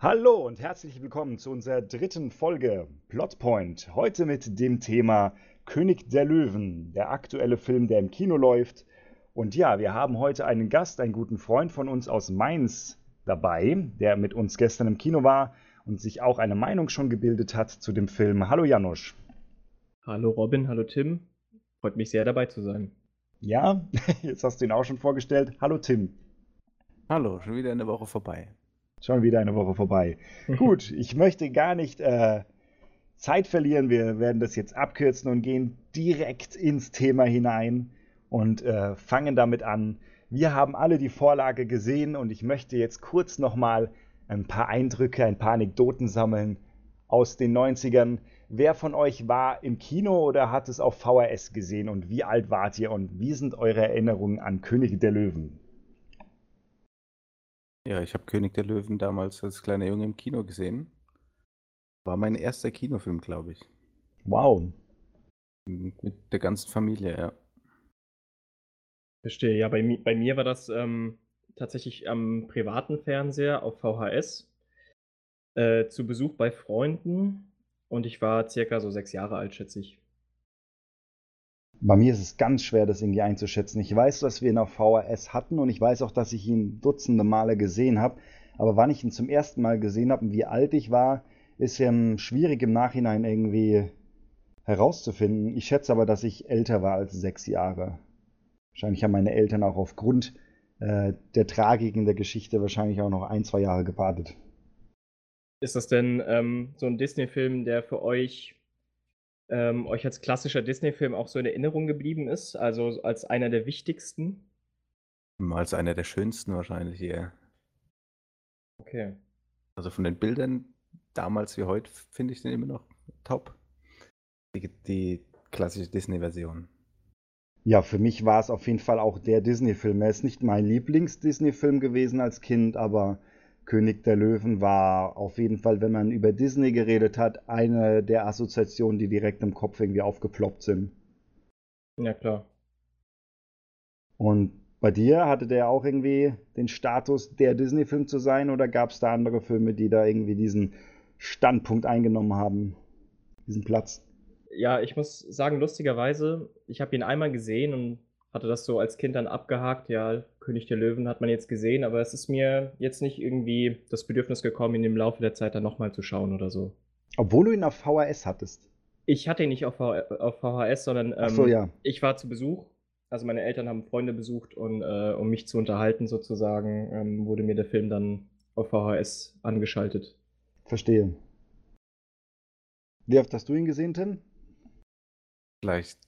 Hallo und herzlich willkommen zu unserer dritten Folge Plotpoint. Heute mit dem Thema König der Löwen, der aktuelle Film, der im Kino läuft. Und ja, wir haben heute einen Gast, einen guten Freund von uns aus Mainz dabei, der mit uns gestern im Kino war und sich auch eine Meinung schon gebildet hat zu dem Film. Hallo Janusz. Hallo Robin, hallo Tim. Freut mich sehr dabei zu sein. Ja, jetzt hast du ihn auch schon vorgestellt. Hallo Tim. Hallo, schon wieder eine Woche vorbei. Schon wieder eine Woche vorbei. Gut, ich möchte gar nicht äh, Zeit verlieren. Wir werden das jetzt abkürzen und gehen direkt ins Thema hinein und äh, fangen damit an. Wir haben alle die Vorlage gesehen und ich möchte jetzt kurz nochmal ein paar Eindrücke, ein paar Anekdoten sammeln aus den 90ern. Wer von euch war im Kino oder hat es auf VHS gesehen und wie alt wart ihr und wie sind eure Erinnerungen an Könige der Löwen? Ja, ich habe König der Löwen damals als kleiner Junge im Kino gesehen. War mein erster Kinofilm, glaube ich. Wow. Mit der ganzen Familie, ja. Verstehe, ja, bei, bei mir war das ähm, tatsächlich am privaten Fernseher auf VHS äh, zu Besuch bei Freunden und ich war circa so sechs Jahre alt, schätze ich. Bei mir ist es ganz schwer, das irgendwie einzuschätzen. Ich weiß, dass wir ihn auf VHS hatten und ich weiß auch, dass ich ihn dutzende Male gesehen habe. Aber wann ich ihn zum ersten Mal gesehen habe und wie alt ich war, ist ja schwierig im Nachhinein irgendwie herauszufinden. Ich schätze aber, dass ich älter war als sechs Jahre. Wahrscheinlich haben meine Eltern auch aufgrund äh, der Tragik in der Geschichte wahrscheinlich auch noch ein, zwei Jahre gewartet. Ist das denn ähm, so ein Disney-Film, der für euch ähm, euch als klassischer Disney-Film auch so in Erinnerung geblieben ist? Also als einer der wichtigsten? Als einer der schönsten wahrscheinlich eher. Okay. Also von den Bildern damals wie heute finde ich den immer noch top. Die, die klassische Disney-Version. Ja, für mich war es auf jeden Fall auch der Disney-Film. Er ist nicht mein Lieblings-Disney-Film gewesen als Kind, aber König der Löwen war auf jeden Fall, wenn man über Disney geredet hat, eine der Assoziationen, die direkt im Kopf irgendwie aufgeploppt sind. Ja, klar. Und bei dir hatte der auch irgendwie den Status, der Disney-Film zu sein, oder gab es da andere Filme, die da irgendwie diesen Standpunkt eingenommen haben, diesen Platz? Ja, ich muss sagen, lustigerweise, ich habe ihn einmal gesehen und hatte das so als Kind dann abgehakt. Ja, König der Löwen hat man jetzt gesehen, aber es ist mir jetzt nicht irgendwie das Bedürfnis gekommen, ihn im Laufe der Zeit dann nochmal zu schauen oder so. Obwohl du ihn auf VHS hattest. Ich hatte ihn nicht auf, auf VHS, sondern ähm, so, ja. ich war zu Besuch. Also meine Eltern haben Freunde besucht und äh, um mich zu unterhalten sozusagen, ähm, wurde mir der Film dann auf VHS angeschaltet. Verstehe. Wie oft hast du ihn gesehen, Tim? Vielleicht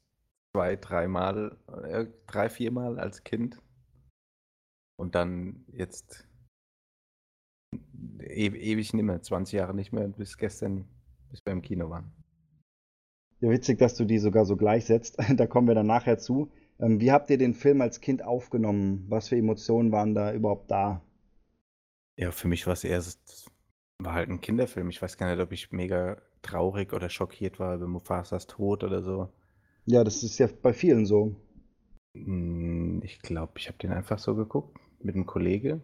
zwei, dreimal, äh, drei, viermal als Kind. Und dann jetzt e ewig nicht mehr, 20 Jahre nicht mehr, bis gestern, bis wir im Kino waren. Ja, witzig, dass du die sogar so gleichsetzt. Da kommen wir dann nachher zu. Ähm, wie habt ihr den Film als Kind aufgenommen? Was für Emotionen waren da überhaupt da? Ja, für mich war es eher, war halt ein Kinderfilm. Ich weiß gar nicht, ob ich mega traurig oder schockiert war über Mufasas Tod oder so. Ja, das ist ja bei vielen so. Hm, ich glaube, ich habe den einfach so geguckt mit einem Kollege.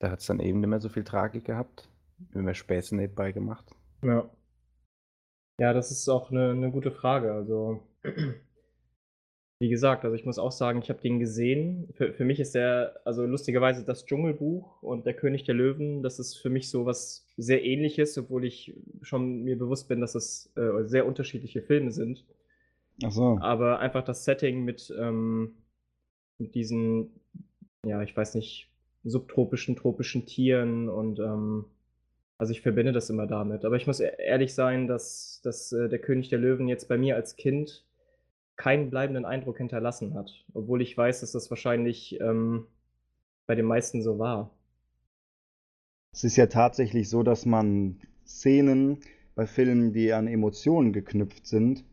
Da hat es dann eben nicht mehr so viel Tragik gehabt. Immer Späße nebenbei gemacht. Ja. Ja, das ist auch eine, eine gute Frage. Also, wie gesagt, also ich muss auch sagen, ich habe den gesehen. Für, für mich ist der, also lustigerweise das Dschungelbuch und der König der Löwen, das ist für mich so was sehr ähnliches, obwohl ich schon mir bewusst bin, dass es äh, sehr unterschiedliche Filme sind. Ach so. Aber einfach das Setting mit, ähm, mit diesen, ja, ich weiß nicht, subtropischen, tropischen Tieren und ähm, also ich verbinde das immer damit. Aber ich muss e-, ehrlich sein, dass, dass äh, der König der Löwen jetzt bei mir als Kind keinen bleibenden Eindruck hinterlassen hat. Obwohl ich weiß, dass das wahrscheinlich ähm, bei den meisten so war. Es ist ja tatsächlich so, dass man Szenen bei Filmen, die an Emotionen geknüpft sind,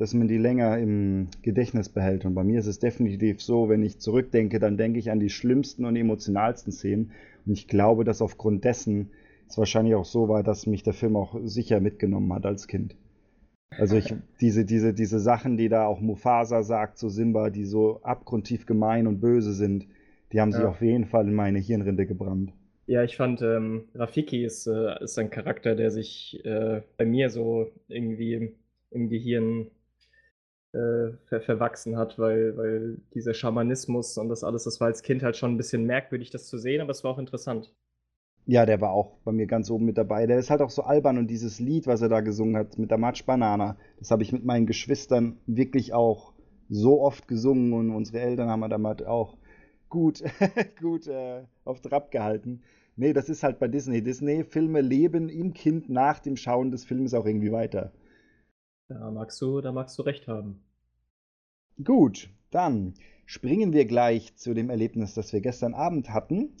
dass man die länger im Gedächtnis behält. Und bei mir ist es definitiv so, wenn ich zurückdenke, dann denke ich an die schlimmsten und emotionalsten Szenen. Und ich glaube, dass aufgrund dessen es wahrscheinlich auch so war, dass mich der Film auch sicher mitgenommen hat als Kind. Also ich, diese, diese, diese Sachen, die da auch Mufasa sagt zu Simba, die so abgrundtief gemein und böse sind, die haben sich ja. auf jeden Fall in meine Hirnrinde gebrannt. Ja, ich fand, ähm, Rafiki ist, äh, ist ein Charakter, der sich äh, bei mir so irgendwie im Gehirn äh, ver verwachsen hat, weil, weil dieser Schamanismus und das alles, das war als Kind halt schon ein bisschen merkwürdig, das zu sehen, aber es war auch interessant. Ja, der war auch bei mir ganz oben mit dabei. Der ist halt auch so albern und dieses Lied, was er da gesungen hat mit der Matsch Banana, das habe ich mit meinen Geschwistern wirklich auch so oft gesungen und unsere Eltern haben wir damit auch gut, gut äh, auf Trab gehalten. Nee, das ist halt bei Disney. Disney-Filme leben im Kind nach dem Schauen des Films auch irgendwie weiter. Da magst du, da magst du recht haben. Gut, dann springen wir gleich zu dem Erlebnis, das wir gestern Abend hatten.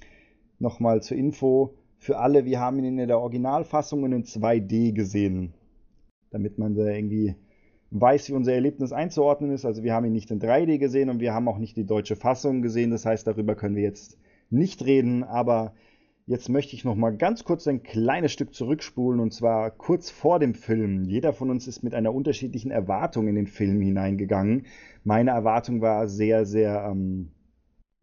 Nochmal zur Info für alle, wir haben ihn in der Originalfassung in 2D gesehen, damit man da irgendwie weiß, wie unser Erlebnis einzuordnen ist. Also wir haben ihn nicht in 3D gesehen und wir haben auch nicht die deutsche Fassung gesehen. Das heißt, darüber können wir jetzt nicht reden, aber Jetzt möchte ich noch mal ganz kurz ein kleines Stück zurückspulen und zwar kurz vor dem Film. Jeder von uns ist mit einer unterschiedlichen Erwartung in den Film hineingegangen. Meine Erwartung war sehr, sehr ähm,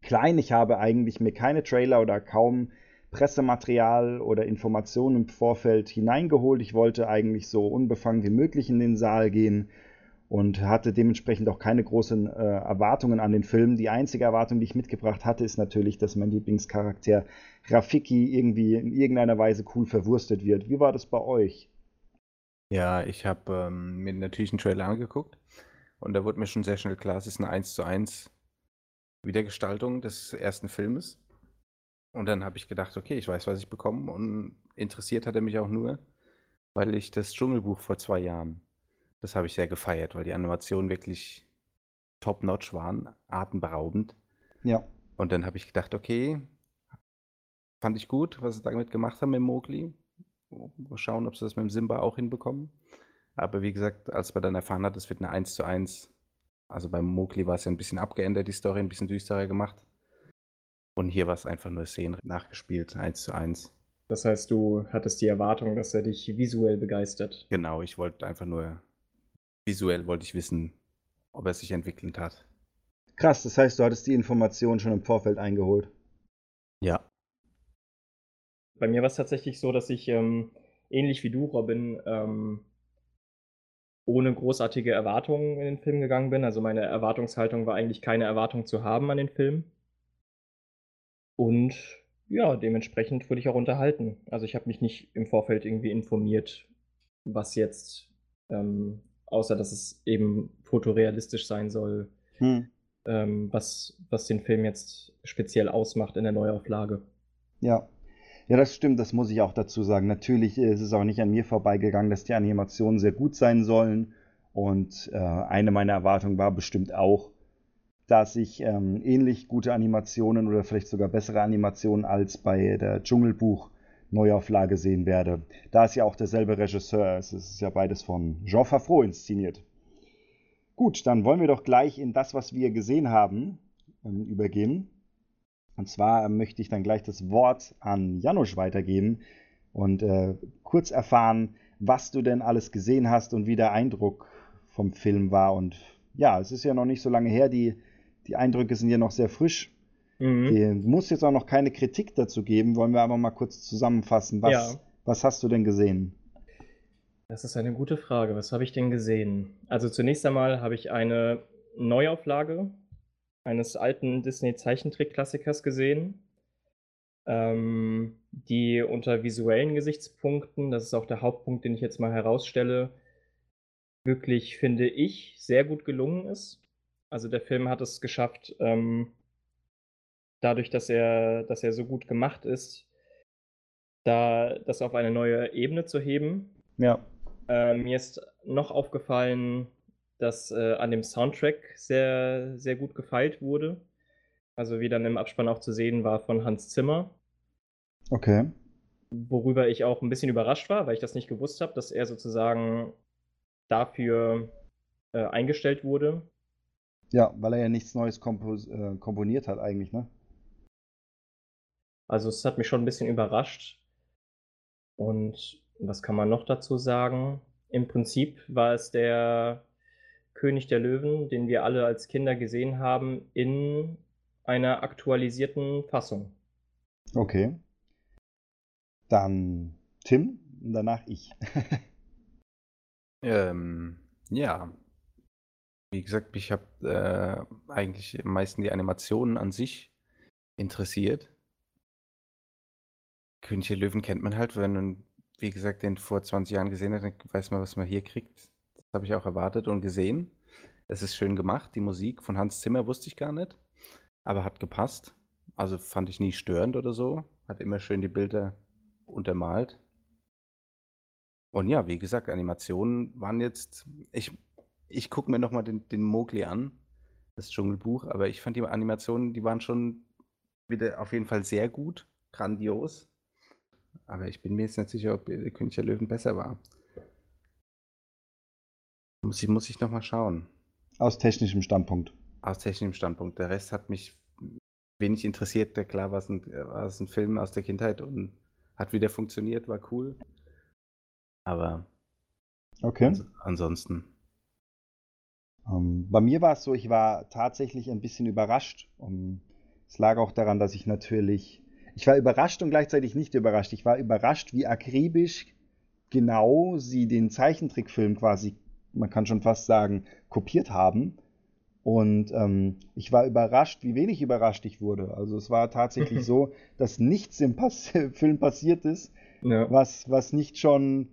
klein. Ich habe eigentlich mir keine Trailer oder kaum Pressematerial oder Informationen im Vorfeld hineingeholt. Ich wollte eigentlich so unbefangen wie möglich in den Saal gehen und hatte dementsprechend auch keine großen äh, Erwartungen an den Film. Die einzige Erwartung, die ich mitgebracht hatte, ist natürlich, dass mein Lieblingscharakter Rafiki irgendwie in irgendeiner Weise cool verwurstet wird. Wie war das bei euch? Ja, ich habe ähm, mir natürlich einen Trailer angeguckt und da wurde mir schon sehr schnell klar, es ist eine 1 zu 1 Wiedergestaltung des ersten Filmes. Und dann habe ich gedacht, okay, ich weiß, was ich bekomme und interessiert hat er mich auch nur, weil ich das Dschungelbuch vor zwei Jahren das habe ich sehr gefeiert, weil die Animationen wirklich top-notch waren, atemberaubend. Ja. Und dann habe ich gedacht, okay, fand ich gut, was sie damit gemacht haben mit Mowgli. Mal schauen, ob sie das mit dem Simba auch hinbekommen. Aber wie gesagt, als man dann erfahren hat, es wird eine 1 zu 1, also beim Mowgli war es ja ein bisschen abgeändert, die Story ein bisschen düsterer gemacht. Und hier war es einfach nur Szenen nachgespielt, 1 zu 1. Das heißt, du hattest die Erwartung, dass er dich visuell begeistert. Genau, ich wollte einfach nur visuell wollte ich wissen, ob er sich entwickelt hat. Krass, das heißt, du hattest die Information schon im Vorfeld eingeholt. Ja. Bei mir war es tatsächlich so, dass ich ähm, ähnlich wie du, Robin, ähm, ohne großartige Erwartungen in den Film gegangen bin. Also meine Erwartungshaltung war eigentlich keine Erwartung zu haben an den Film. Und ja, dementsprechend wurde ich auch unterhalten. Also ich habe mich nicht im Vorfeld irgendwie informiert, was jetzt ähm, außer dass es eben fotorealistisch sein soll, hm. ähm, was, was den Film jetzt speziell ausmacht in der Neuauflage. Ja. Ja, das stimmt, das muss ich auch dazu sagen. Natürlich ist es auch nicht an mir vorbeigegangen, dass die Animationen sehr gut sein sollen. Und äh, eine meiner Erwartungen war bestimmt auch, dass ich ähm, ähnlich gute Animationen oder vielleicht sogar bessere Animationen als bei der Dschungelbuch Neuauflage sehen werde. Da ist ja auch derselbe Regisseur, es ist ja beides von Jean Favreau inszeniert. Gut, dann wollen wir doch gleich in das, was wir gesehen haben, ähm, übergehen. Und zwar ähm, möchte ich dann gleich das Wort an Janusz weitergeben und äh, kurz erfahren, was du denn alles gesehen hast und wie der Eindruck vom Film war. Und ja, es ist ja noch nicht so lange her, die, die Eindrücke sind ja noch sehr frisch. Mhm. muss jetzt auch noch keine Kritik dazu geben, wollen wir aber mal kurz zusammenfassen. Was, ja. was hast du denn gesehen? Das ist eine gute Frage. Was habe ich denn gesehen? Also zunächst einmal habe ich eine Neuauflage eines alten Disney-Zeichentrick-Klassikers gesehen, ähm, die unter visuellen Gesichtspunkten, das ist auch der Hauptpunkt, den ich jetzt mal herausstelle, wirklich, finde ich, sehr gut gelungen ist. Also der Film hat es geschafft, ähm, dadurch, dass er, dass er so gut gemacht ist, da das auf eine neue Ebene zu heben. Ja. Äh, mir ist noch aufgefallen, dass äh, an dem Soundtrack sehr, sehr gut gefeilt wurde. Also wie dann im Abspann auch zu sehen war von Hans Zimmer. Okay. Worüber ich auch ein bisschen überrascht war, weil ich das nicht gewusst habe, dass er sozusagen dafür äh, eingestellt wurde. Ja, weil er ja nichts Neues kompos äh, komponiert hat eigentlich, ne? Also es hat mich schon ein bisschen überrascht. Und was kann man noch dazu sagen? Im Prinzip war es der König der Löwen, den wir alle als Kinder gesehen haben, in einer aktualisierten Fassung. Okay. Dann Tim und danach ich. ähm, ja. Wie gesagt, mich habe äh, eigentlich am meisten die Animationen an sich interessiert. König der Löwen kennt man halt, wenn man, wie gesagt, den vor 20 Jahren gesehen hat, dann weiß man, was man hier kriegt. Das habe ich auch erwartet und gesehen. Es ist schön gemacht. Die Musik von Hans Zimmer wusste ich gar nicht, aber hat gepasst. Also fand ich nie störend oder so. Hat immer schön die Bilder untermalt. Und ja, wie gesagt, Animationen waren jetzt. Ich, ich gucke mir nochmal den, den Mowgli an, das Dschungelbuch, aber ich fand die Animationen, die waren schon wieder auf jeden Fall sehr gut, grandios. Aber ich bin mir jetzt nicht sicher, ob der König der Löwen besser war. Muss ich, muss ich nochmal schauen. Aus technischem Standpunkt. Aus technischem Standpunkt. Der Rest hat mich wenig interessiert. Der klar war es ein, war es ein Film aus der Kindheit und hat wieder funktioniert, war cool. Aber okay. ans ansonsten. Um, ähm, bei mir war es so, ich war tatsächlich ein bisschen überrascht. Um, es lag auch daran, dass ich natürlich. Ich war überrascht und gleichzeitig nicht überrascht. Ich war überrascht, wie akribisch genau sie den Zeichentrickfilm quasi, man kann schon fast sagen, kopiert haben. Und ähm, ich war überrascht, wie wenig überrascht ich wurde. Also es war tatsächlich so, dass nichts im Pass Film passiert ist, ja. was, was nicht schon,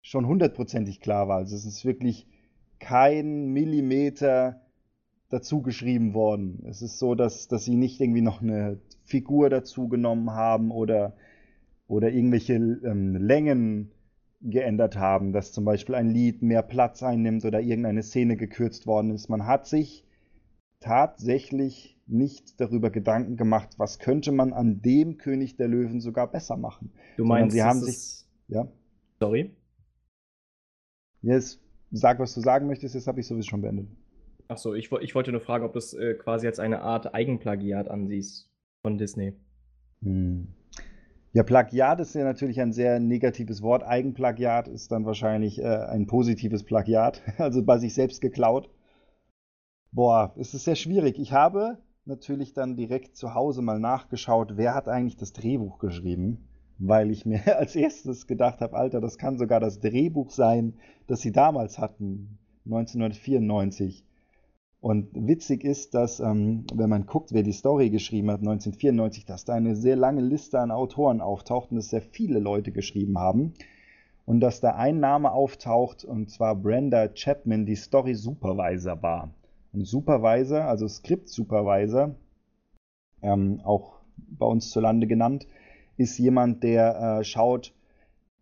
schon hundertprozentig klar war. Also es ist wirklich kein Millimeter dazu geschrieben worden. Es ist so, dass, dass sie nicht irgendwie noch eine Figur dazu genommen haben oder, oder irgendwelche ähm, Längen geändert haben, dass zum Beispiel ein Lied mehr Platz einnimmt oder irgendeine Szene gekürzt worden ist. Man hat sich tatsächlich nicht darüber Gedanken gemacht, was könnte man an dem König der Löwen sogar besser machen. Du meinst, sie haben sich, ja? Sorry. Jetzt sag, was du sagen möchtest, jetzt habe ich sowieso schon beendet. Achso, ich, ich wollte nur fragen, ob du es äh, quasi als eine Art Eigenplagiat ansiehst von Disney. Hm. Ja, Plagiat ist ja natürlich ein sehr negatives Wort. Eigenplagiat ist dann wahrscheinlich äh, ein positives Plagiat, also bei sich selbst geklaut. Boah, es ist sehr schwierig. Ich habe natürlich dann direkt zu Hause mal nachgeschaut, wer hat eigentlich das Drehbuch geschrieben, weil ich mir als erstes gedacht habe, Alter, das kann sogar das Drehbuch sein, das sie damals hatten, 1994. Und witzig ist, dass, ähm, wenn man guckt, wer die Story geschrieben hat, 1994, dass da eine sehr lange Liste an Autoren auftaucht und dass sehr viele Leute geschrieben haben. Und dass da ein Name auftaucht, und zwar Brenda Chapman, die Story Supervisor war. Und Supervisor, also Script Supervisor, ähm, auch bei uns zu Lande genannt, ist jemand, der äh, schaut,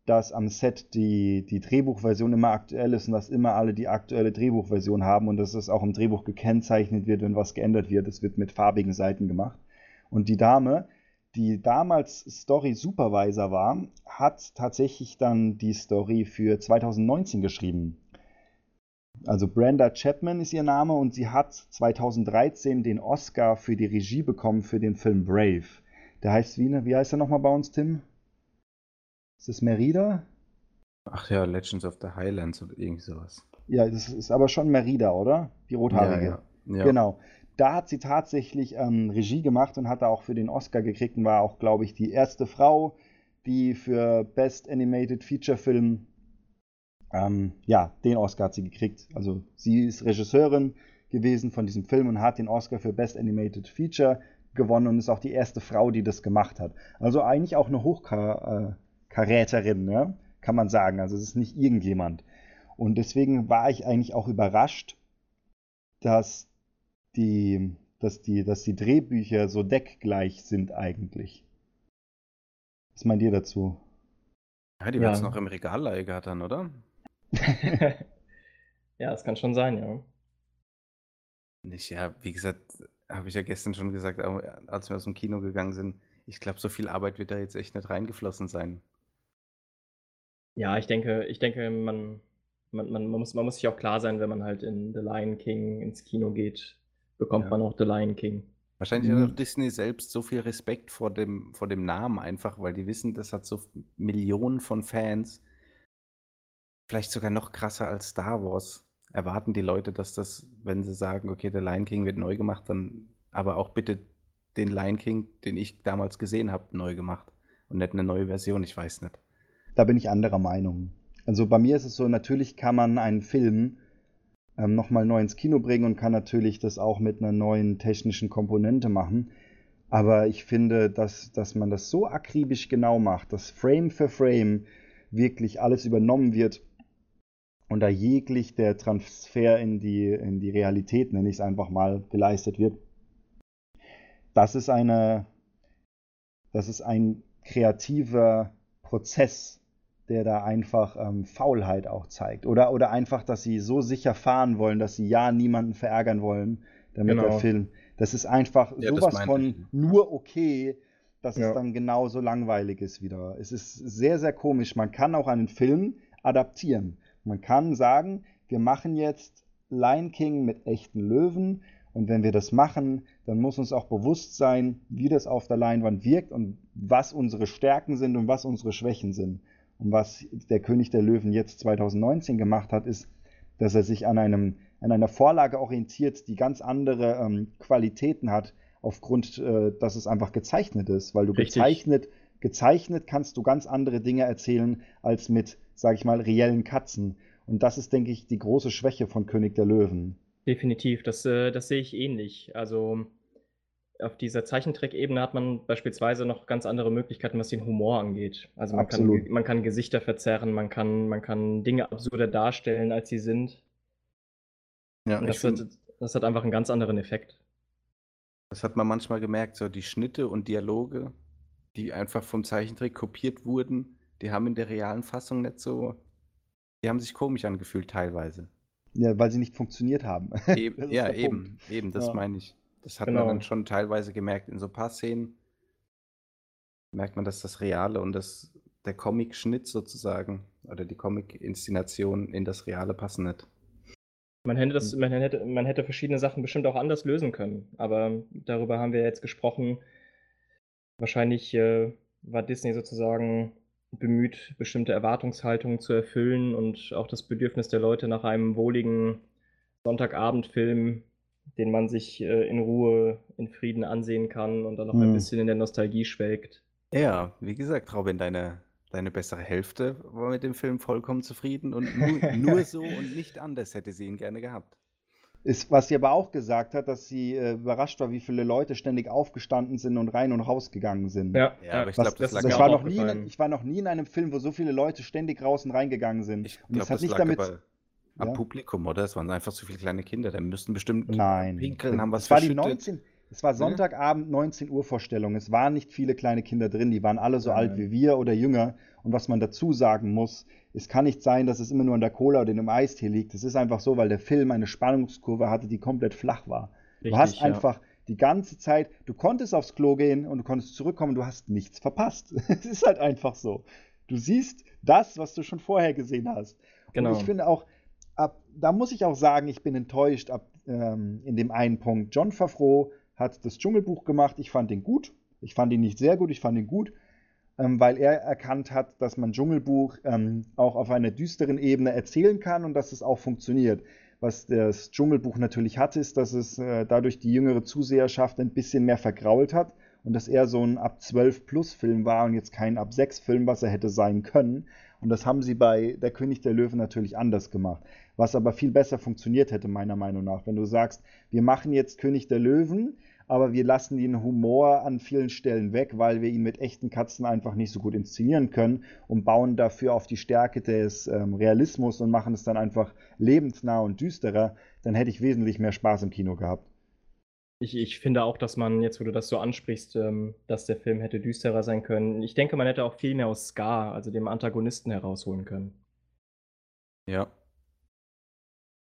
dass am Set die, die Drehbuchversion immer aktuell ist und dass immer alle die aktuelle Drehbuchversion haben und dass es auch im Drehbuch gekennzeichnet wird, wenn was geändert wird. Es wird mit farbigen Seiten gemacht. Und die Dame, die damals Story Supervisor war, hat tatsächlich dann die Story für 2019 geschrieben. Also Brenda Chapman ist ihr Name und sie hat 2013 den Oscar für die Regie bekommen für den Film Brave. Der heißt wie, wie heißt er nochmal bei uns, Tim? Ist das Merida? Ach ja, Legends of the Highlands oder irgend sowas. Ja, das ist aber schon Merida, oder? Die rothaarige. Ja, ja. ja. Genau. Da hat sie tatsächlich ähm, Regie gemacht und hat da auch für den Oscar gekriegt und war auch, glaube ich, die erste Frau, die für Best Animated Feature Film, ähm, ja, den Oscar hat sie gekriegt. Also sie ist Regisseurin gewesen von diesem Film und hat den Oscar für Best Animated Feature gewonnen und ist auch die erste Frau, die das gemacht hat. Also eigentlich auch eine Hochka äh, Karäterin, ne? kann man sagen. Also es ist nicht irgendjemand. Und deswegen war ich eigentlich auch überrascht, dass die, dass die, dass die Drehbücher so deckgleich sind eigentlich. Was meint ihr dazu? Ja, die wird es noch im Regal dann, oder? ja, das kann schon sein, ja. Nicht, ja, wie gesagt, habe ich ja gestern schon gesagt, als wir aus dem Kino gegangen sind, ich glaube, so viel Arbeit wird da jetzt echt nicht reingeflossen sein. Ja, ich denke ich denke, man man man man muss man muss sich auch klar sein, wenn man halt in „The Lion King“ ins Kino geht, bekommt Ja. man auch „The Lion King“. Wahrscheinlich hat auch mhm. Disney selbst so viel Respekt vor dem vor dem Namen einfach, weil die wissen, das hat so Millionen von Fans. Vielleicht sogar noch krasser als Star Wars. Erwarten die Leute, dass das, wenn sie sagen: „Okay, „The Lion King“ wird neu gemacht“, dann aber auch bitte den Lion King, den ich damals gesehen habe, neu gemacht und nicht eine neue Version, ich weiß nicht. Da bin ich anderer Meinung. Also bei mir ist es so, natürlich kann man einen Film ähm, nochmal neu ins Kino bringen und kann natürlich das auch mit einer neuen technischen Komponente machen. Aber ich finde, dass, dass man das so akribisch genau macht, dass Frame für Frame wirklich alles übernommen wird und da jeglich der Transfer in die, in die Realität, nenne ich es einfach mal, geleistet wird. Das ist eine, das ist ein kreativer Prozess, der da einfach ähm, Faulheit auch zeigt. Oder, oder einfach, dass sie so sicher fahren wollen, dass sie ja niemanden verärgern wollen, damit genau. der Film. Das ist einfach ja, sowas von ich. nur okay, dass ja. es dann genauso langweilig ist wieder. Es ist sehr, sehr komisch. Man kann auch einen Film adaptieren. Man kann sagen, wir machen jetzt Lion King mit echten Löwen und wenn wir das machen, dann muss uns auch bewusst sein, wie das auf der Leinwand wirkt und was unsere Stärken sind und was unsere Schwächen sind. Und was der König der Löwen jetzt 2019 gemacht hat, ist, dass er sich an, einem, an einer Vorlage orientiert, die ganz andere ähm, Qualitäten hat, aufgrund, äh, dass es einfach gezeichnet ist. Weil du gezeichnet, gezeichnet kannst du ganz andere Dinge erzählen als mit, sag ich mal, reellen Katzen. Und das ist, denke ich, die große Schwäche von König der Löwen. Definitiv, das, äh, das sehe ich ähnlich. Also auf dieser Zeichentrickebene hat man beispielsweise noch ganz andere Möglichkeiten, was den Humor angeht. Also man, kann, man kann Gesichter verzerren, man kann, man kann Dinge absurder darstellen, als sie sind. Ja, Und das, hat, das hat einfach einen ganz anderen Effekt. Das hat man manchmal gemerkt, so die Schnitte und Dialoge, die einfach vom Zeichentrick kopiert wurden, die haben in der realen Fassung nicht so, die haben sich komisch angefühlt teilweise. Ja, weil sie nicht funktioniert haben. Eben, ja, eben, eben, das ja. meine ich. Das hat genau. man dann schon teilweise gemerkt. In so ein paar Szenen merkt man, dass das Reale und das, der Comic-Schnitt sozusagen oder die Comic-Inszenation in das Reale passen nicht. Man hätte, das, hm. man, hätte, man hätte verschiedene Sachen bestimmt auch anders lösen können, aber darüber haben wir jetzt gesprochen. Wahrscheinlich äh, war Disney sozusagen bemüht, bestimmte Erwartungshaltungen zu erfüllen und auch das Bedürfnis der Leute nach einem wohligen Sonntagabendfilm, den man sich äh, in Ruhe, in Frieden ansehen kann und dann noch hm. ein bisschen in der Nostalgie schwelgt. Ja, wie gesagt, Robin, deine, deine bessere Hälfte war mit dem Film vollkommen zufrieden und nur, nur so und nicht anders hätte sie ihn gerne gehabt. Ist, was sie aber auch gesagt hat, dass sie äh, überrascht war, wie viele Leute ständig aufgestanden sind und rein und raus gegangen sind. Ja, ja aber ich glaube, das, das, das war noch nie in, Ich war noch nie in einem Film, wo so viele Leute ständig raus und reingegangen sind. Ich glaube, das, das nicht damit. Aber am ja? Publikum, oder? Es waren einfach zu viele kleine Kinder. Da müssten bestimmt Nein. pinkeln, haben was es war die 19, Es war Sonntagabend 19 Uhr Vorstellung. Es waren nicht viele kleine Kinder drin. Die waren alle so Nein. alt wie wir oder jünger. Und was man dazu sagen muss, es kann nicht sein, dass es immer nur an der Cola oder dem Eistee liegt. Es ist einfach so, weil der Film eine Spannungskurve hatte, die komplett flach war. Richtig, du hast ja. einfach die ganze Zeit, du konntest aufs Klo gehen und du konntest zurückkommen, du hast nichts verpasst. es ist halt einfach so. Du siehst das, was du schon vorher gesehen hast. Genau. Und ich finde auch, ab, da muss ich auch sagen, ich bin enttäuscht ab, ähm, in dem einen Punkt. John Favreau hat das Dschungelbuch gemacht. Ich fand ihn gut. Ich fand ihn nicht sehr gut, ich fand ihn gut, ähm, weil er erkannt hat, dass man Dschungelbuch ähm, auch auf einer düsteren Ebene erzählen kann und dass es auch funktioniert. Was das Dschungelbuch natürlich hatte, ist, dass es äh, dadurch die jüngere Zuseherschaft ein bisschen mehr vergrault hat und dass er so ein ab 12 plus Film war und jetzt kein ab 6 Film, was er hätte sein können. Und das haben sie bei Der König der Löwen natürlich anders gemacht. Was aber viel besser funktioniert hätte, meiner Meinung nach. Wenn du sagst, wir machen jetzt König der Löwen, aber wir lassen den Humor an vielen Stellen weg, weil wir ihn mit echten Katzen einfach nicht so gut inszenieren können und bauen dafür auf die Stärke des ähm, Realismus und machen es dann einfach lebensnah und düsterer, dann hätte ich wesentlich mehr Spaß im Kino gehabt. Ich, ich finde auch, dass man, jetzt wo du das so ansprichst, ähm, dass der Film hätte düsterer sein können. Ich denke, man hätte auch viel mehr aus Scar, also dem Antagonisten, herausholen können. Ja.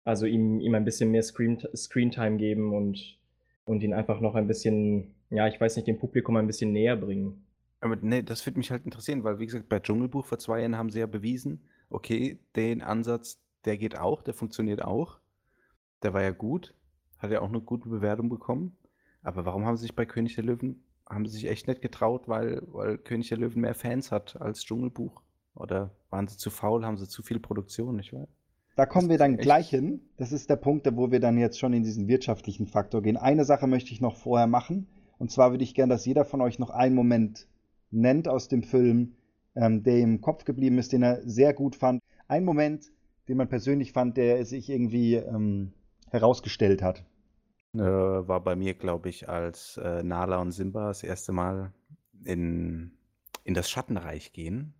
Also ihm, ihm ein bisschen mehr Screen, Screentime geben und, und ihn einfach noch ein bisschen, ja, ich weiß nicht, dem Publikum ein bisschen näher bringen. Aber nee, das würde mich halt interessieren, weil wie gesagt, bei Dschungelbuch vor zwei Jahren haben sie ja bewiesen, okay, den Ansatz, der geht auch, der funktioniert auch. Der war ja gut. Hat ja auch eine gute Bewertung bekommen. Aber warum haben sie sich bei König der Löwen, haben sie sich echt nicht getraut, weil, weil König der Löwen mehr Fans hat als Dschungelbuch? Oder waren sie zu faul, haben sie zu viel Produktion, nicht wahr? Da kommen wir dann gleich hin. Das ist der Punkt, wo wir dann jetzt schon in diesen wirtschaftlichen Faktor gehen. Eine Sache möchte ich noch vorher machen. Und zwar würde ich gerne, dass jeder von euch noch einen Moment nennt aus dem Film, ähm, der im Kopf geblieben ist, den er sehr gut fand. Ein Moment, den man persönlich fand, der sich irgendwie ähm, herausgestellt hat. Äh, war bei mir, glaube ich, als äh, Nala und Simba das erste Mal in, in das Schattenreich gehen.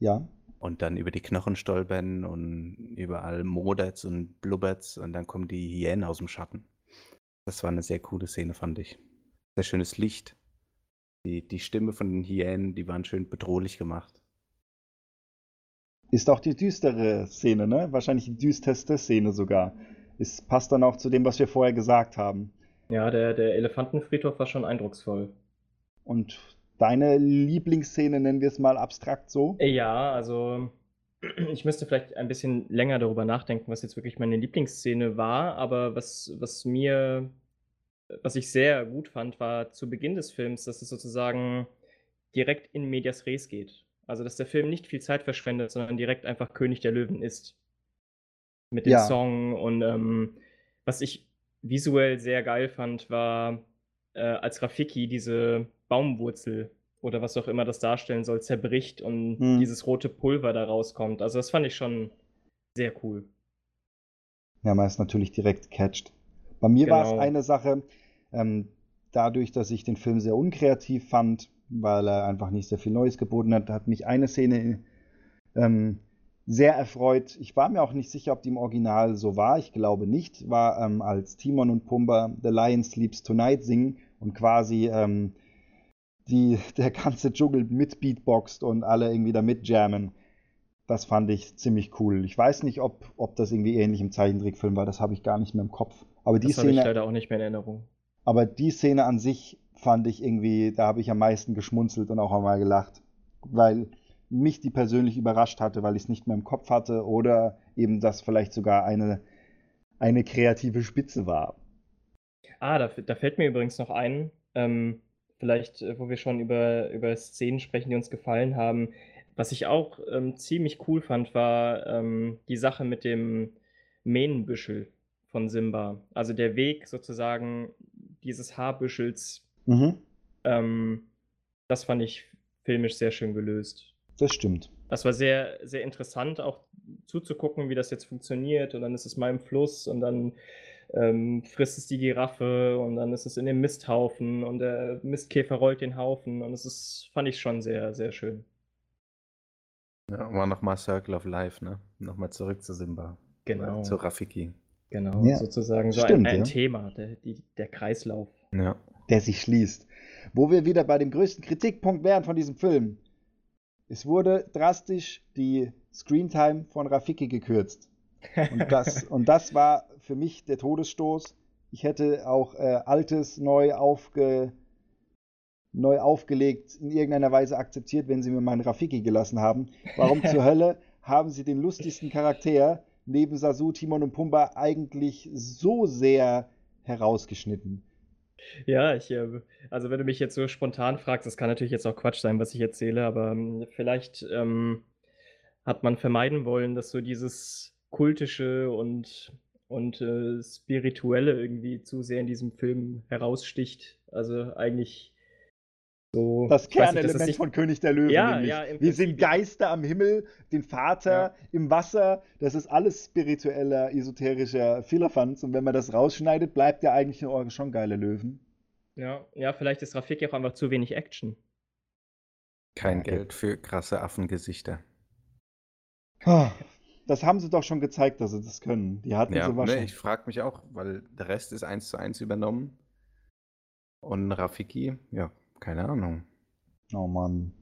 Ja. Und dann über die Knochen stolpern und überall modert's und blubbert's und dann kommen die Hyänen aus dem Schatten. Das war eine sehr coole Szene, fand ich. Sehr schönes Licht. Die, die Stimme von den Hyänen, die waren schön bedrohlich gemacht. Ist auch die düstere Szene, ne? Wahrscheinlich die düsterste Szene sogar. Es passt dann auch zu dem, was wir vorher gesagt haben. Ja, der, der Elefantenfriedhof war schon eindrucksvoll. Und deine Lieblingsszene, nennen wir es mal abstrakt so? Ja, also ich müsste vielleicht ein bisschen länger darüber nachdenken, was jetzt wirklich meine Lieblingsszene war, aber was, was mir, was ich sehr gut fand, war zu Beginn des Films, dass es sozusagen direkt in Medias Res geht. Also, dass der Film nicht viel Zeit verschwendet, sondern direkt einfach König der Löwen ist. Mit dem Ja. Song und ähm, was ich visuell sehr geil fand, war, äh, als Rafiki diese Baumwurzel oder was auch immer das darstellen soll, zerbricht und Hm. dieses rote Pulver da rauskommt. Also das fand ich schon sehr cool. Ja, man ist natürlich direkt catcht. Bei mir war es Genau. eine Sache, ähm, dadurch, dass ich den Film sehr unkreativ fand, weil er einfach nicht sehr viel Neues geboten hat, hat mich eine Szene ähm, sehr erfreut. Ich war mir auch nicht sicher, ob die im Original so war. Ich glaube nicht. War ähm, als Timon und Pumba The Lion Sleeps Tonight singen und quasi ähm, die, der ganze Dschungel mit Beatboxt und alle irgendwie da mitjammen. Das fand ich ziemlich cool. Ich weiß nicht, ob, ob das irgendwie ähnlich im Zeichentrickfilm war. Das habe ich gar nicht mehr im Kopf. Aber die Das habe ich Szene, leider auch nicht mehr in Erinnerung. aber die Szene an sich fand ich irgendwie, da habe ich am meisten geschmunzelt und auch einmal gelacht, weil mich die persönlich überrascht hatte, weil ich es nicht mehr im Kopf hatte oder eben das vielleicht sogar eine, eine kreative Spitze war. Ah, da, da fällt mir übrigens noch ein, ähm, vielleicht, äh, wo wir schon über, über Szenen sprechen, die uns gefallen haben. Was ich auch ähm, ziemlich cool fand, war ähm, die Sache mit dem Mähnenbüschel von Simba. Also der Weg sozusagen dieses Haarbüschels, Mhm, ähm, das fand ich filmisch sehr schön gelöst. das stimmt. Das war sehr, sehr interessant, auch zuzugucken, wie das jetzt funktioniert. Und dann ist es mal im Fluss und dann ähm, frisst es die Giraffe und dann ist es in dem Misthaufen und der Mistkäfer rollt den Haufen. Und das ist, fand ich schon sehr, sehr schön. Ja, war nochmal Circle of Life, ne? Nochmal zurück zu Simba. Genau. Zu Rafiki. Genau, Ja, sozusagen so stimmt, ein, ein ja. Thema, der, die, der Kreislauf. Ja. der sich schließt. Wo wir wieder bei dem größten Kritikpunkt wären von diesem Film. Es wurde drastisch die Screentime von Rafiki gekürzt. Und das, und das war für mich der Todesstoß. Ich hätte auch äh, Altes neu, aufge, neu aufgelegt, in irgendeiner Weise akzeptiert, wenn sie mir meinen Rafiki gelassen haben. Warum zur Hölle haben sie den lustigsten Charakter neben Sasu, Timon und Pumba eigentlich so sehr herausgeschnitten? Ja, ich, äh, also wenn du mich jetzt so spontan fragst, das kann natürlich jetzt auch Quatsch sein, was ich erzähle, aber ähm, vielleicht ähm, hat man vermeiden wollen, dass so dieses kultische und, und äh, spirituelle irgendwie zu sehr in diesem Film heraussticht. Also eigentlich so. Das nicht, Kernelement nicht- von König der Löwen. Ja, nämlich. ja, Wir sind Prinzip- Geister am Himmel, den Vater Ja. im Wasser. Das ist alles spiritueller, esoterischer Firlefanz. Und wenn man das rausschneidet, bleibt ja eigentlich nur schon geile Löwen. Ja, ja, vielleicht ist Rafiki auch einfach zu wenig Action. Kein. Geld für krasse Affengesichter. Ah, Das haben sie doch schon gezeigt, dass sie das können. Die hatten Ja, sie ne, wahrscheinlich. ich frage mich auch, weil der Rest ist eins zu eins übernommen. Und Rafiki, ja, keine Ahnung. Oh Mann.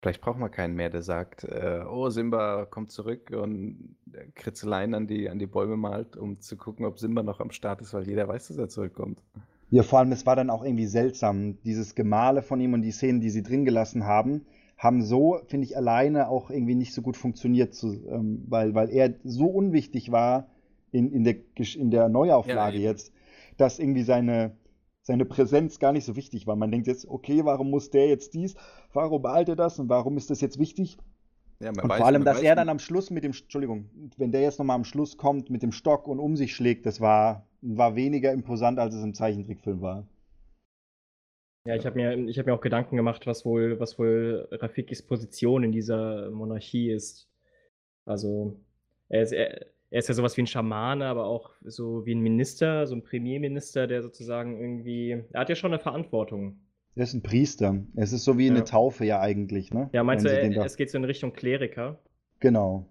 Vielleicht braucht man keinen mehr, der sagt, äh, oh, Simba kommt zurück und Kritzeleien an die, an die Bäume malt, um zu gucken, ob Simba noch am Start ist, weil jeder weiß, dass er zurückkommt. Ja, vor allem, es war dann auch irgendwie seltsam. Dieses Gemale von ihm und die Szenen, die sie drin gelassen haben, haben so, finde ich, alleine auch irgendwie nicht so gut funktioniert, zu, ähm, weil, weil er so unwichtig war in, in, der, in der Neuauflage eben. jetzt, dass irgendwie seine, seine Präsenz gar nicht so wichtig war. Man denkt jetzt, okay, warum muss der jetzt dies? Warum behält er das? Und warum ist das jetzt wichtig? Ja, man Und weiß- vor allem, dass er dann am Schluss mit dem, Entschuldigung, wenn der jetzt nochmal am Schluss kommt mit dem Stock und um sich schlägt, das war, war weniger imposant, als es im Zeichentrickfilm war. Ja, ich habe mir, hab mir auch Gedanken gemacht, was wohl, was wohl Rafikis Position in dieser Monarchie ist. Also, er ist, er, er ist ja sowas wie ein Schamane, aber auch so wie ein Minister, so ein Premierminister, der sozusagen irgendwie. Er hat ja schon eine Verantwortung. Er ist ein Priester. Es ist so wie eine Taufe ja eigentlich, ne? Ja, meinst Wenn du, es geht so in Richtung Kleriker? Genau.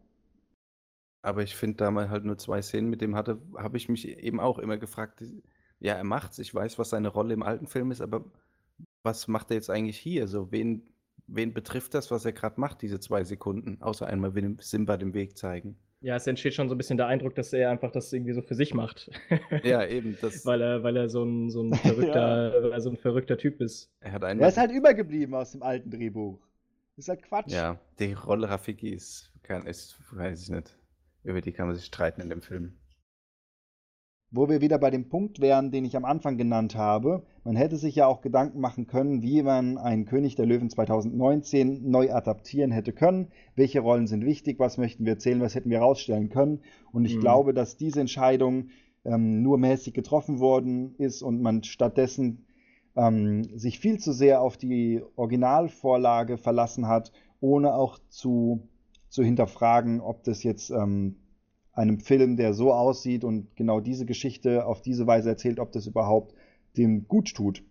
Aber ich finde, da man halt nur zwei Szenen mit dem hatte, habe ich mich eben auch immer gefragt, ja, er macht's, ich weiß, was seine Rolle im alten Film ist, aber was macht er jetzt eigentlich hier? So, wen, wen betrifft das, was er gerade macht, diese zwei Sekunden, außer einmal Simba den Weg zeigen? Ja, es entsteht schon so ein bisschen der Eindruck, dass er einfach das irgendwie so für sich macht. Ja, eben. Das weil, er, weil er so ein, so ein, verrückter, ja. so ein verrückter Typ ist. Er, hat er ist halt übergeblieben aus dem alten Drehbuch. ist halt Quatsch. Ja, die Rolle Rafiki ist, kann, ist, weiß ich nicht. Über die kann man sich streiten in dem Film wo wir wieder bei dem Punkt wären, den ich am Anfang genannt habe. Man hätte sich ja auch Gedanken machen können, wie man einen König der Löwen 2019 neu adaptieren hätte können. Welche Rollen sind wichtig? Was möchten wir erzählen? Was hätten wir herausstellen können? Und ich mhm. glaube, dass diese Entscheidung ähm, nur mäßig getroffen worden ist und man stattdessen ähm, sich viel zu sehr auf die Originalvorlage verlassen hat, ohne auch zu, zu hinterfragen, ob das jetzt ähm, einem Film, der so aussieht und genau diese Geschichte auf diese Weise erzählt, ob das überhaupt dem gut tut.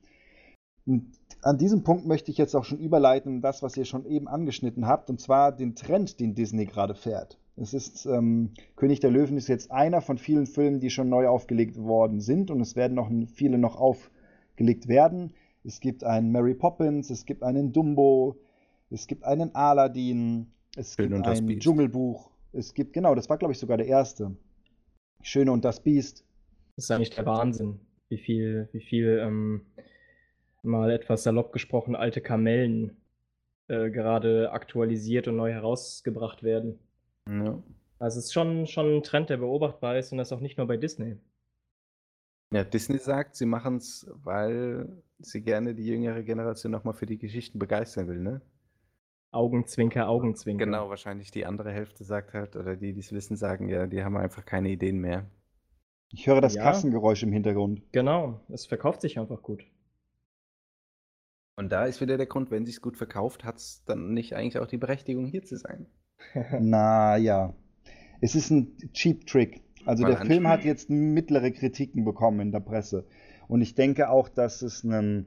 Und an diesem Punkt möchte ich jetzt auch schon überleiten, das, was ihr schon eben angeschnitten habt, und zwar den Trend, den Disney gerade fährt. Es ist ähm, König der Löwen ist jetzt einer von vielen Filmen, die schon neu aufgelegt worden sind, und es werden noch viele noch aufgelegt werden. Es gibt einen Mary Poppins, es gibt einen Dumbo, es gibt einen Aladdin, es Schön gibt ein Dschungelbuch es gibt, genau, das war, glaube ich, sogar der erste. Schöne und das Biest. Das ist eigentlich der Wahnsinn, wie viel, wie viel, ähm, mal etwas salopp gesprochen, alte Kamellen äh, gerade aktualisiert und neu herausgebracht werden. Ja. Also es ist schon, schon ein Trend, der beobachtbar ist und das auch nicht nur bei Disney. Ja, Disney sagt, sie machen es, weil sie gerne die jüngere Generation nochmal für die Geschichten begeistern will, ne? Augenzwinker, Augenzwinker. Genau, wahrscheinlich die andere Hälfte sagt halt, oder die, die es wissen, sagen, ja, die haben einfach keine Ideen mehr. Ich höre das ja. Kassengeräusch im Hintergrund. Genau, es verkauft sich einfach gut. Und da ist wieder der Grund, wenn sich gut verkauft, hat es dann nicht eigentlich auch die Berechtigung, hier zu sein. Na ja. Es ist ein Cheap Trick. Also Mal der Film hat jetzt mittlere Kritiken bekommen in der Presse. Und ich denke auch, dass es einen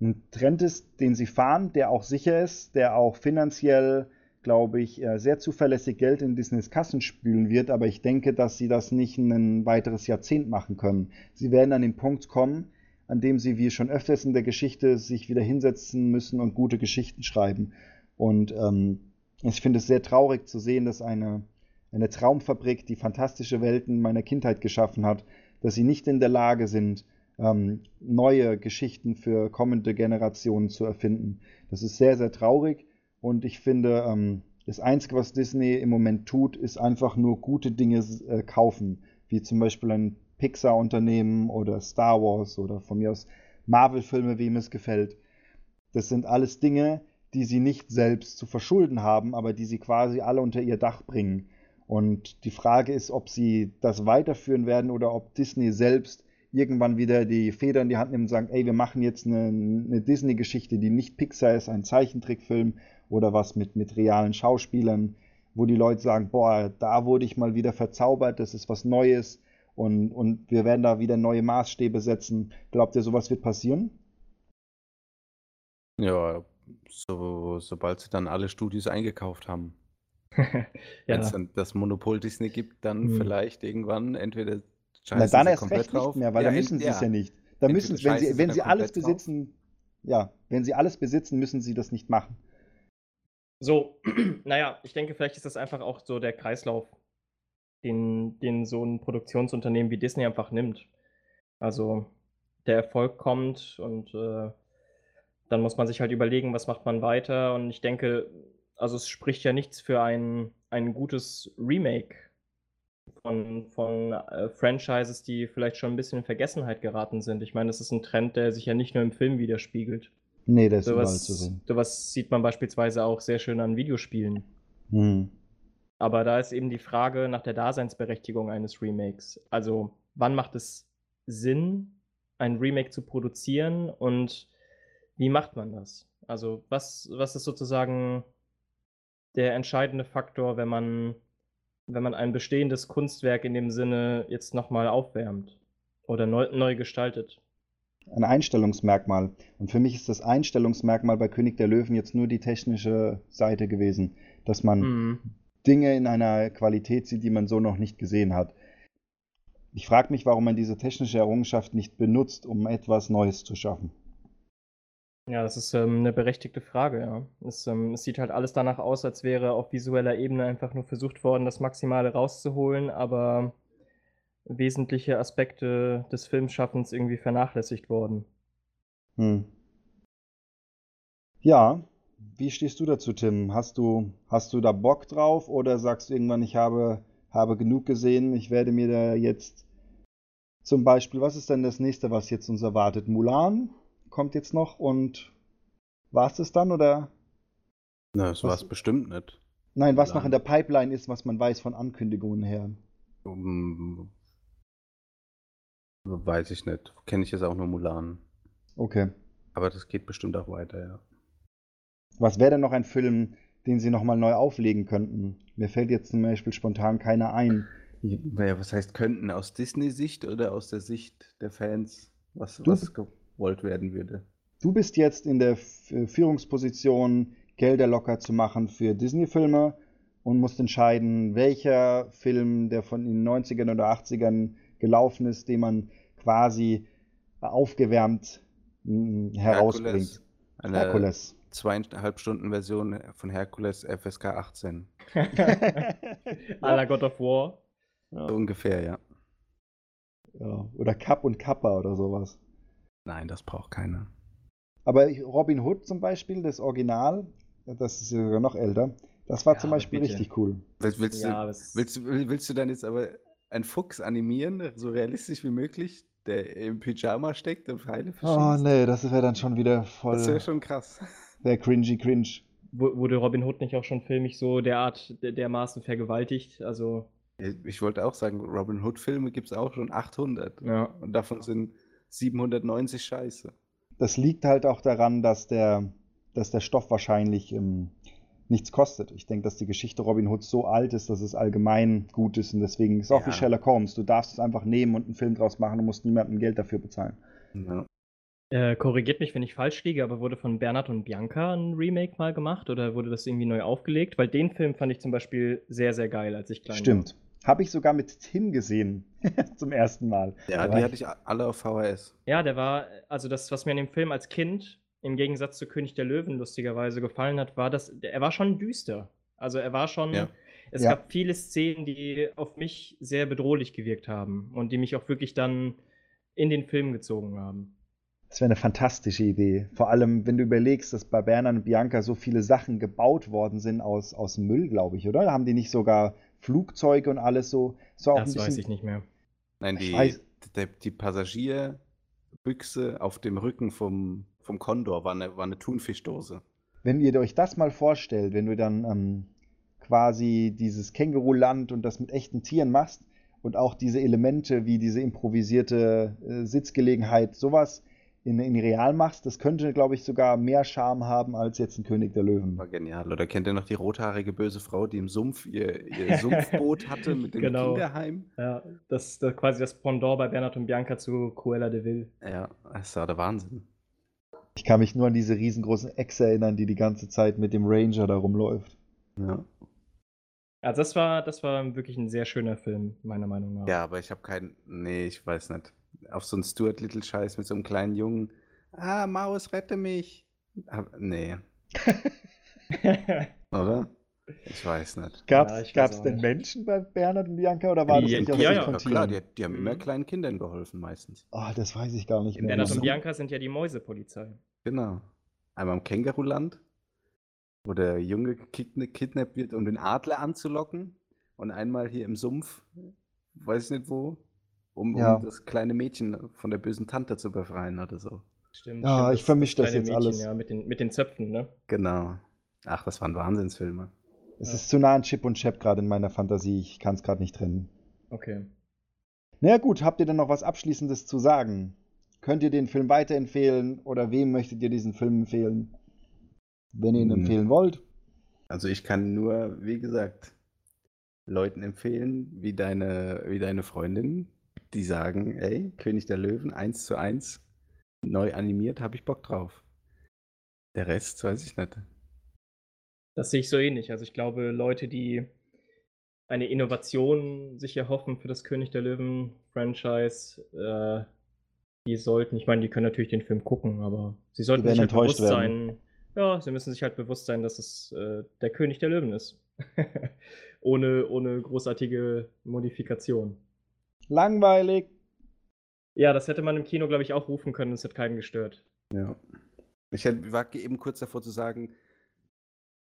ein Trend ist, den sie fahren, der auch sicher ist, der auch finanziell, glaube ich, äh, sehr zuverlässig Geld in Disneys Kassen spülen wird. Aber ich denke, dass sie das nicht ein weiteres Jahrzehnt machen können. Sie werden an den Punkt kommen, an dem sie, wie schon öfters in der Geschichte, sich wieder hinsetzen müssen und gute Geschichten schreiben. Und ähm, ich finde es sehr traurig zu sehen, dass eine, eine Traumfabrik, die fantastische Welten meiner Kindheit geschaffen hat, dass sie nicht in der Lage sind, ähm, neue Geschichten für kommende Generationen zu erfinden. Das ist sehr, sehr traurig und ich finde, ähm, das Einzige, was Disney im Moment tut, ist einfach nur gute Dinge äh, kaufen, wie zum Beispiel ein Pixar-Unternehmen oder Star Wars oder von mir aus Marvel-Filme, wem es gefällt. Das sind alles Dinge, die sie nicht selbst zu verschulden haben, aber die sie quasi alle unter ihr Dach bringen. Und die Frage ist, ob sie das weiterführen werden oder ob Disney selbst irgendwann wieder die Feder in die Hand nehmen und sagen, ey, wir machen jetzt eine, eine Disney-Geschichte, die nicht Pixar ist, ein Zeichentrickfilm oder was mit, mit realen Schauspielern, wo die Leute sagen, boah, da wurde ich mal wieder verzaubert, das ist was Neues und, und wir werden da wieder neue Maßstäbe setzen. Glaubt ihr, sowas wird passieren? Ja, so, sobald sie dann alle Studios eingekauft haben. ja. Wenn es dann das Monopol Disney gibt, dann hm. vielleicht irgendwann entweder na, dann erst recht drauf. nicht mehr, weil ja, da müssen sie es ja nicht. Da müssen, wenn sie, wenn sie alles besitzen, drauf. ja, wenn sie alles besitzen, müssen sie das nicht machen. So, naja, ich denke, vielleicht ist das einfach auch so der Kreislauf, den, den so ein Produktionsunternehmen wie Disney einfach nimmt. Also der Erfolg kommt und äh, dann muss man sich halt überlegen, was macht man weiter. Und ich denke, also es spricht ja nichts für ein, ein gutes Remake von, von äh, Franchises, die vielleicht schon ein bisschen in Vergessenheit geraten sind. Ich meine, das ist ein Trend, der sich ja nicht nur im Film widerspiegelt. Nee, das ist überall zu sehen. Sowas sieht man beispielsweise auch sehr schön an Videospielen. Hm. Aber da ist eben die Frage nach der Daseinsberechtigung eines Remakes. Also, wann macht es Sinn, ein Remake zu produzieren und wie macht man das? Also, was, was ist sozusagen der entscheidende Faktor, wenn man, wenn man ein bestehendes Kunstwerk in dem Sinne jetzt nochmal aufwärmt oder neu, neu gestaltet? Ein Einstellungsmerkmal. Und für mich ist das Einstellungsmerkmal bei König der Löwen jetzt nur die technische Seite gewesen, dass man Mhm. Dinge in einer Qualität sieht, die man so noch nicht gesehen hat. Ich frage mich, warum man diese technische Errungenschaft nicht benutzt, um etwas Neues zu schaffen. Ja, das ist ähm, eine berechtigte Frage, ja. Es, ähm, es sieht halt alles danach aus, als wäre auf visueller Ebene einfach nur versucht worden, das Maximale rauszuholen, aber wesentliche Aspekte des Filmschaffens irgendwie vernachlässigt worden. Hm. Ja, wie stehst du dazu, Tim? Hast du, hast du da Bock drauf oder sagst du irgendwann, ich habe, habe genug gesehen, ich werde mir da jetzt zum Beispiel, was ist denn das nächste, was jetzt uns erwartet? Mulan kommt jetzt noch und war es das dann oder? Na, das war es bestimmt nicht. Nein, was noch Mulan. in der Pipeline ist, was man weiß von Ankündigungen her. Um, weiß ich nicht. Kenne ich jetzt auch nur Mulan. Okay. Aber das geht bestimmt auch weiter, ja. Was wäre denn noch ein Film, den sie nochmal neu auflegen könnten? Mir fällt jetzt zum Beispiel spontan keiner ein. Naja, was heißt könnten? Aus Disney-Sicht oder aus der Sicht der Fans, was, Du- was gewollt werden würde? Du bist jetzt in der äh, Führungsposition, Gelder locker zu machen für Disney-Filme und musst entscheiden, welcher Film, der von den 90ern oder 80ern gelaufen ist, den man quasi aufgewärmt mh, herausbringt. Eine Herkules. zweieinhalb Stunden Version von Herkules FSK 18. À la God of War. So ungefähr, ja. ja, oder Kapp und Kappa oder sowas. Nein, das braucht keiner. Aber Robin Hood zum Beispiel, das Original, das ist ja sogar noch älter, das war Ja, zum Beispiel bitte. richtig cool. Willst, willst, Ja, du, willst, willst du dann jetzt aber einen Fuchs animieren, so realistisch wie möglich, der im Pyjama steckt und Pfeile verschießt? Oh nee, das wäre dann schon wieder voll Das wäre schon krass. der cringy cringe. Wu- Wurde Robin Hood nicht auch schon filmig so derart der- dermaßen vergewaltigt? Also, Ich wollte auch sagen, Robin Hood-Filme gibt es auch schon 800. ja. Und davon sind 790 scheiße. Das liegt halt auch daran, dass der, dass der Stoff wahrscheinlich ähm, nichts kostet. Ich denke, dass die Geschichte Robin Hood so alt ist, dass es allgemein gut ist und deswegen ist es auch Ja. wie Sherlock Holmes. Du darfst es einfach nehmen und einen Film draus machen und musst niemandem Geld dafür bezahlen. Ja. Äh, korrigiert mich, wenn ich falsch liege, aber wurde von Bernhard und Bianca ein Remake mal gemacht oder wurde das irgendwie neu aufgelegt? Weil den Film fand ich zum Beispiel sehr, sehr geil, als ich klein Stimmt. Habe ich sogar mit Tim gesehen. Zum ersten Mal. Ja, die hatte ich alle auf VHS. Ja, der war, also das, was mir in dem Film als Kind im Gegensatz zu König der Löwen lustigerweise gefallen hat, war, dass er war schon düster. Also er war schon, Ja. es Ja. gab viele Szenen, die auf mich sehr bedrohlich gewirkt haben und die mich auch wirklich dann in den Film gezogen haben. Das wäre eine fantastische Idee. Vor allem, wenn du überlegst, dass bei Bernhard und Bianca so viele Sachen gebaut worden sind aus, aus Müll, glaube ich, oder? Haben die nicht sogar Flugzeuge und alles so? so auch ein Das weiß bisschen- ich nicht mehr. Nein, die, weiß- der, die Passagierbüchse auf dem Rücken vom, vom Kondor war eine, war eine Thunfischdose. Wenn ihr euch das mal vorstellt, wenn du dann ähm, quasi dieses Känguruland und das mit echten Tieren machst und auch diese Elemente wie diese improvisierte äh, Sitzgelegenheit, sowas in, in real machst, das könnte, glaube ich, sogar mehr Charme haben als jetzt ein König der Löwen. War genial. Oder kennt ihr noch die rothaarige böse Frau, die im Sumpf ihr, ihr Sumpfboot hatte mit dem Genau. Kinderheim? Ja, das, das quasi das Pendant bei Bernhard und Bianca zu Cruella de Vil. Ja, das war der Wahnsinn. Ich kann mich nur an diese riesengroßen Echse erinnern, die die ganze Zeit mit dem Ranger da rumläuft. Ja, Also das war, das war wirklich ein sehr schöner Film, meiner Meinung nach. ja aber ich habe keinen. Nee, ich weiß nicht. Auf so einen Stuart Little-Scheiß mit so einem kleinen Jungen. Ah, Maus, rette mich. Hab- Nee, oder? Ich weiß nicht. Ja, weiß gab's auch denn. Menschen bei Bernhard und Bianca oder war das Ja, nicht aus ja, ja, von Ja, klar, die, die haben Mhm. immer kleinen Kindern geholfen, meistens. Oh, das weiß ich gar nicht mehr. Bernhard und. Bianca sind ja die Mäusepolizei. Genau. Einmal im Känguruland, wo der Junge gekidna- kidnappt wird, um den Adler anzulocken. Und einmal hier im Sumpf, weiß ich nicht wo, um, Ja. um das kleine Mädchen von der bösen Tante zu befreien oder so. Stimmt. Ja, stimmt, ich vermisch das kleine jetzt alles. Ja, mit den, mit den Zöpfen, ne? Genau. Ach, das waren Wahnsinnsfilme. Es Ja. ist zu nah an Chip und Chap gerade in meiner Fantasie. Ich kann es gerade nicht trennen. Okay. Na ja, gut, habt ihr denn noch was Abschließendes zu sagen? Könnt ihr den Film weiterempfehlen oder wem möchtet ihr diesen Film empfehlen? Wenn ihr ihn Hm. empfehlen wollt. Also ich kann nur, wie gesagt, Leuten empfehlen, wie deine, wie deine Freundin, die sagen, ey, König der Löwen, 1 zu 1, neu animiert, habe ich Bock drauf. Der Rest weiß ich nicht. Das sehe ich so ähnlich. Also ich glaube, Leute, die eine Innovation sich erhoffen für das König der Löwen-Franchise, äh, die sollten, ich meine, die können natürlich den Film gucken, aber sie sollten sich halt bewusst werden. sein, ja, sie müssen sich halt bewusst sein, dass es äh, der König der Löwen ist. ohne, ohne großartige Modifikation. Langweilig. Ja, das hätte man im Kino, glaube ich, auch rufen können, es hat keinen gestört. Ja. Ich hätte- war eben kurz davor zu sagen,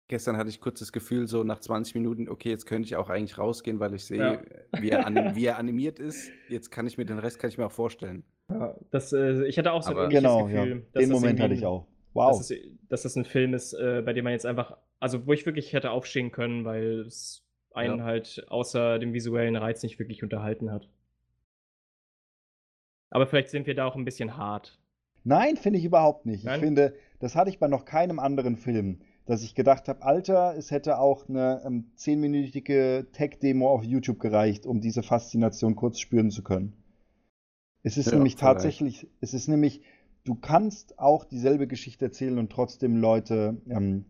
gestern hatte ich kurz das Gefühl, so nach 20 Minuten, okay, jetzt könnte ich auch eigentlich rausgehen, weil ich sehe, Ja. wie, er wie er animiert ist. Jetzt kann ich mir den Rest kann ich mir auch vorstellen. Ja, das, äh, ich hatte auch so ein Genau, ja. Gefühl. dass Den das Moment hatte ich auch. Wow. Dass, es, dass das ein Film ist, äh, bei dem man jetzt einfach, also wo ich wirklich hätte aufstehen können, weil es einen Ja. halt außer dem visuellen Reiz nicht wirklich unterhalten hat. Aber vielleicht sind wir da auch ein bisschen hart. Nein, finde ich überhaupt nicht. Nein? Ich finde, das hatte ich bei noch keinem anderen Film, dass ich gedacht habe, Alter, es hätte auch eine ähm, zehnminütige Tech-Demo auf YouTube gereicht, um diese Faszination kurz spüren zu können. Es ist Ja, nämlich vielleicht. tatsächlich, es ist nämlich, du kannst auch dieselbe Geschichte erzählen und trotzdem Leute ähm,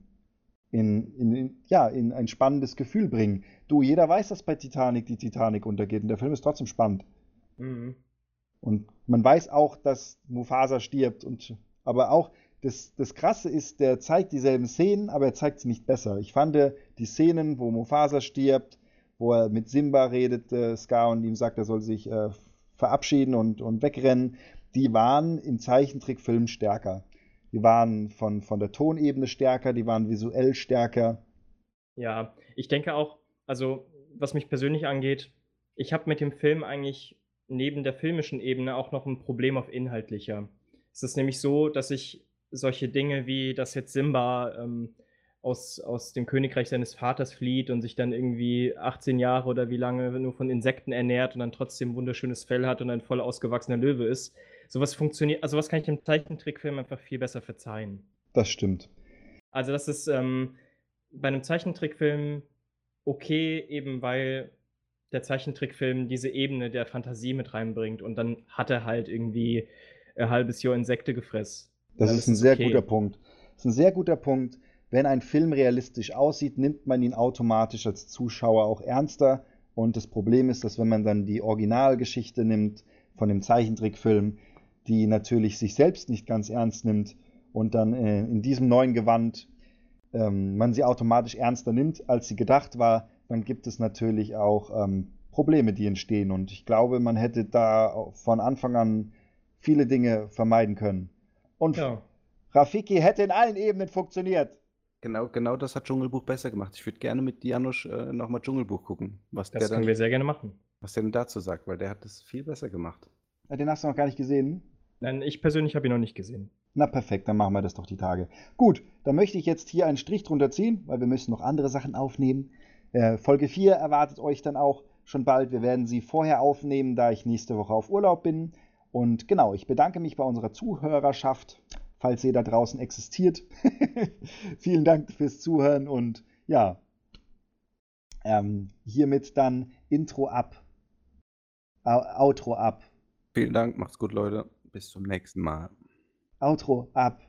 in, in, in, ja, in ein spannendes Gefühl bringen. Du, jeder weiß, dass bei Titanic die Titanic untergeht und der Film ist trotzdem spannend. Mhm. Und man weiß auch, dass Mufasa stirbt. Und, aber auch das, das Krasse ist, der zeigt dieselben Szenen, aber er zeigt sie nicht besser. Ich fand äh, die Szenen, wo Mufasa stirbt, wo er mit Simba redet, äh, Scar, und ihm sagt, er soll sich äh, verabschieden und, und wegrennen, die waren im Zeichentrickfilm stärker. Die waren von, von der Tonebene stärker, die waren visuell stärker. Ja, ich denke auch, also was mich persönlich angeht, ich habe mit dem Film eigentlich neben der filmischen Ebene auch noch ein Problem auf inhaltlicher. Es ist nämlich so, dass ich solche Dinge wie, dass jetzt Simba ähm, aus, aus dem Königreich seines Vaters flieht und sich dann irgendwie 18 Jahre oder wie lange nur von Insekten ernährt und dann trotzdem wunderschönes Fell hat und ein voll ausgewachsener Löwe ist. Sowas funktioniert, also was kann ich im Zeichentrickfilm einfach viel besser verzeihen. Das stimmt. Also das ist ähm, bei einem Zeichentrickfilm okay, eben weil der Zeichentrickfilm diese Ebene der Fantasie mit reinbringt und dann hat er halt irgendwie ein halbes Jahr Insekte gefressen. Das ist ein sehr okay. guter Punkt. Das ist ein sehr guter Punkt. Wenn ein Film realistisch aussieht, nimmt man ihn automatisch als Zuschauer auch ernster. Und das Problem ist, dass wenn man dann die Originalgeschichte nimmt von dem Zeichentrickfilm, die natürlich sich selbst nicht ganz ernst nimmt und dann äh, in diesem neuen Gewand ähm, man sie automatisch ernster nimmt, als sie gedacht war, dann gibt es natürlich auch ähm, Probleme, die entstehen. Und ich glaube, man hätte da von Anfang an viele Dinge vermeiden können. Und Ja. Rafiki hätte in allen Ebenen funktioniert. Genau, genau das hat Dschungelbuch besser gemacht. Ich würde gerne mit Janusz äh, nochmal Dschungelbuch gucken, was Das der, können dann, wir sehr gerne machen. was der denn dazu sagt, weil der hat das viel besser gemacht. Ja, Den hast du noch gar nicht gesehen. Nein, ich persönlich habe ihn noch nicht gesehen. Na perfekt, dann machen wir das doch die Tage. Gut, dann möchte ich jetzt hier einen Strich drunter ziehen, weil wir müssen noch andere Sachen aufnehmen. Äh, Folge 4 erwartet euch dann auch schon bald. Wir werden sie vorher aufnehmen, da ich nächste Woche auf Urlaub bin. Und genau, ich bedanke mich bei unserer Zuhörerschaft, falls ihr da draußen existiert. Vielen Dank fürs Zuhören und ja, ähm, hiermit dann Intro ab, Outro ab, Vielen Dank, macht's gut, Leute. Bis zum nächsten Mal. Outro ab.